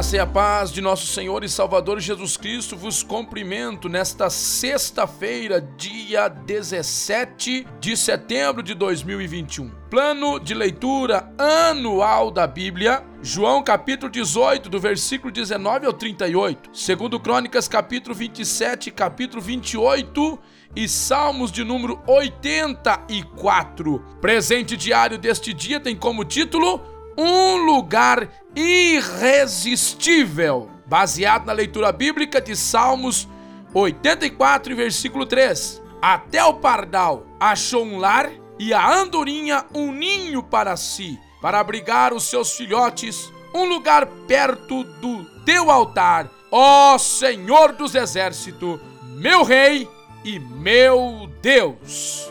Graça e a paz de nosso Senhor e Salvador Jesus Cristo vos cumprimento nesta sexta-feira, dia 17 de setembro de 2021. Plano de leitura anual da Bíblia João capítulo 18, do versículo 19 ao 38. Segundo Crônicas capítulo 27, capítulo 28 e Salmos de número 84. Presente diário deste dia tem como título Um lugar irresistível, baseado na leitura bíblica de Salmos 84 versículo 3. Até o pardal achou um lar e a andorinha um ninho para si para abrigar os seus filhotes, um lugar perto do teu altar, ó Senhor dos exércitos, meu Rei e meu Deus.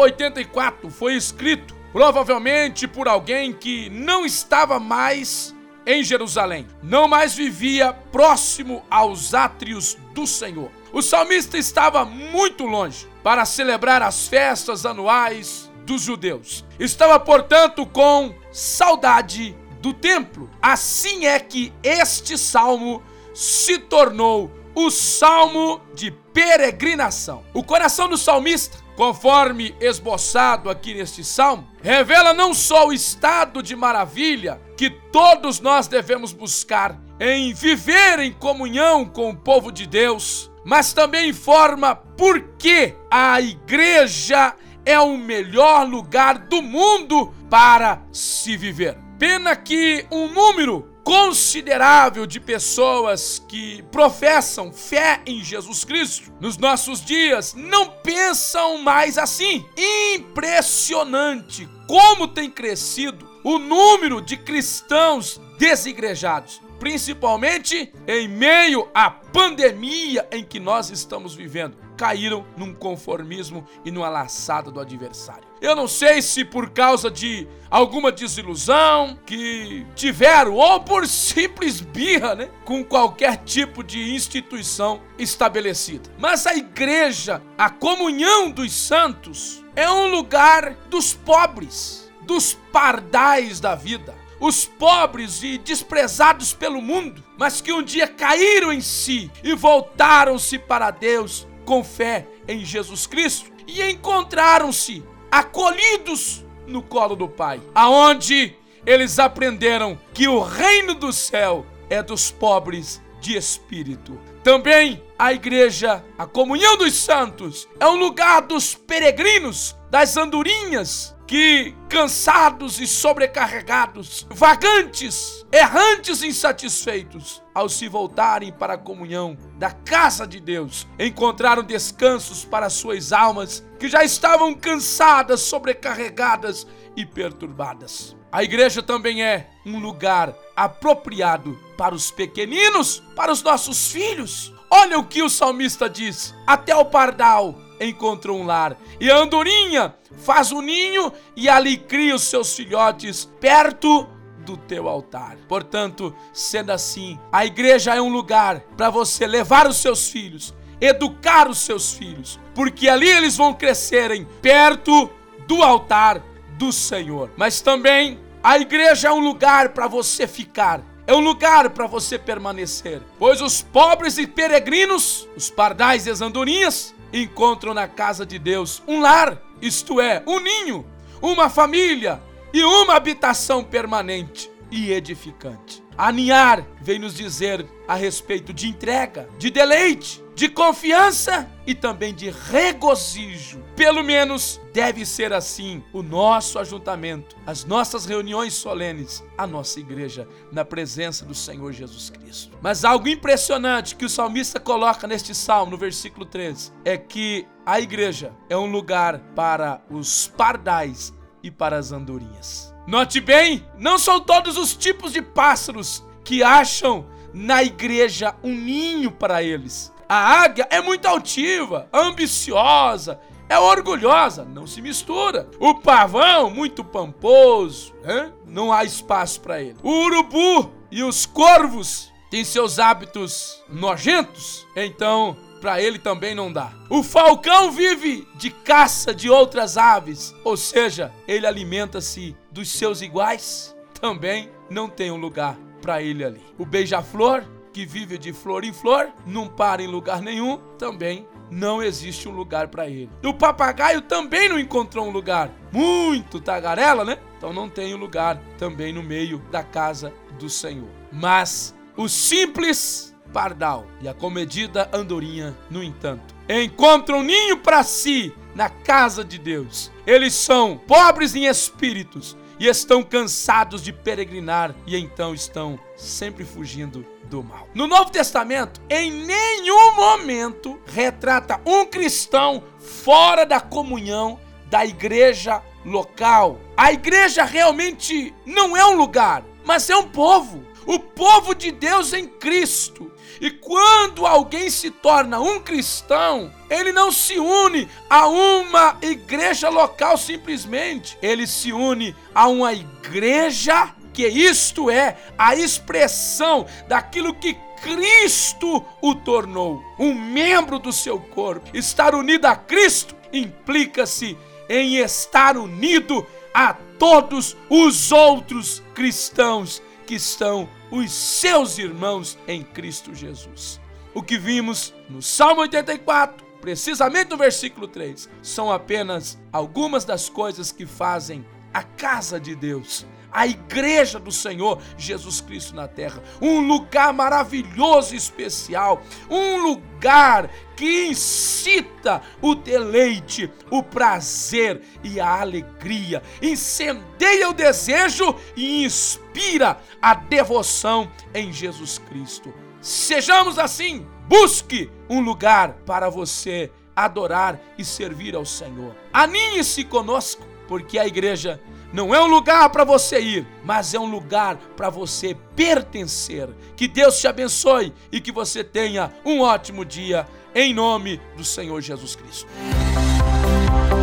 84 foi escrito provavelmente por alguém que não estava mais em Jerusalém, não mais vivia próximo aos átrios do Senhor. O salmista estava muito longe para celebrar as festas anuais dos judeus. Estava, portanto, com saudade do templo. Assim é que este salmo se tornou o salmo de peregrinação. O coração do salmista conforme esboçado aqui neste salmo, revela não só o estado de maravilha que todos nós devemos buscar em viver em comunhão com o povo de Deus, mas também informa por que a igreja é o melhor lugar do mundo para se viver. Pena que um número considerável de pessoas que professam fé em Jesus Cristo nos nossos dias não pensam mais assim. Impressionante como tem crescido o número de cristãos desigrejados, principalmente em meio à pandemia em que nós estamos vivendo caíram num conformismo e numa laçada do adversário. Eu não sei se por causa de alguma desilusão que tiveram ou por simples birra, né, com qualquer tipo de instituição estabelecida. Mas a igreja, a comunhão dos santos, é um lugar dos pobres, dos pardais da vida os pobres e desprezados pelo mundo, mas que um dia caíram em si e voltaram-se para Deus com fé em Jesus Cristo e encontraram-se acolhidos no colo do Pai, aonde eles aprenderam que o reino do céu é dos pobres de espírito. Também a igreja, a comunhão dos santos, é um lugar dos peregrinos, das andorinhas, que, cansados e sobrecarregados, vagantes, errantes insatisfeitos, ao se voltarem para a comunhão da casa de Deus, encontraram descansos para suas almas que já estavam cansadas, sobrecarregadas e perturbadas. A igreja também é um lugar apropriado para os pequeninos, para os nossos filhos. Olha o que o salmista diz: até o pardal encontrou um lar. E a andorinha faz um ninho e ali cria os seus filhotes perto do teu altar. Portanto, sendo assim, a igreja é um lugar para você levar os seus filhos, educar os seus filhos, porque ali eles vão crescerem perto do altar do Senhor. Mas também a igreja é um lugar para você ficar. É um lugar para você permanecer, pois os pobres e peregrinos, os pardais e as andorinhas, encontram na casa de Deus um lar, isto é, um ninho, uma família e uma habitação permanente e edificante. Aninhar vem nos dizer a respeito de entrega, de deleite, de confiança e também de regozijo. Pelo menos deve ser assim o nosso ajuntamento, as nossas reuniões solenes, a nossa igreja, na presença do Senhor Jesus Cristo. Mas algo impressionante que o salmista coloca neste salmo, no versículo 13, é que a igreja é um lugar para os pardais e para as andorinhas. Note bem, não são todos os tipos de pássaros que acham na igreja um ninho para eles. A águia é muito altiva, ambiciosa, é orgulhosa, não se mistura. O pavão, muito pamposo, hein? não há espaço para ele. O urubu e os corvos têm seus hábitos nojentos, então para ele também não dá. O falcão vive de caça de outras aves, ou seja, ele alimenta-se dos seus iguais, também não tem um lugar para ele ali. O beija-flor, que vive de flor em flor, não para em lugar nenhum, também não existe um lugar para ele. O papagaio também não encontrou um lugar. Muito tagarela, né? Então não tem um lugar também no meio da casa do Senhor. Mas o simples pardal e a comedida andorinha, no entanto, encontram ninho para si na casa de Deus. Eles são pobres em espíritos e estão cansados de peregrinar e então estão sempre fugindo do mal. No Novo Testamento, em nenhum momento retrata um cristão fora da comunhão da igreja local. A igreja realmente não é um lugar, mas é um povo. O povo de Deus em Cristo. E quando alguém se torna um cristão, ele não se une a uma igreja local simplesmente, ele se une a uma igreja que isto é a expressão daquilo que Cristo o tornou, um membro do seu corpo. Estar unido a Cristo implica-se em estar unido a todos os outros cristãos que estão os seus irmãos em Cristo Jesus. O que vimos no Salmo 84, precisamente no versículo 3, são apenas algumas das coisas que fazem a casa de Deus a igreja do Senhor Jesus Cristo na terra. Um lugar maravilhoso e especial, um lugar que incita o deleite, o prazer e a alegria, incendeia o desejo e inspira a devoção em Jesus Cristo. Sejamos assim, busque um lugar para você adorar e servir ao Senhor. Aninhe-se conosco, porque a igreja não é um lugar para você ir, mas é um lugar para você pertencer. Que Deus te abençoe e que você tenha um ótimo dia, em nome do Senhor Jesus Cristo.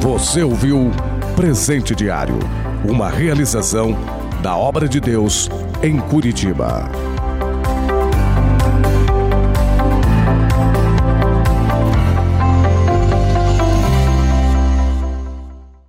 Você ouviu Presente Diário uma realização da obra de Deus em Curitiba.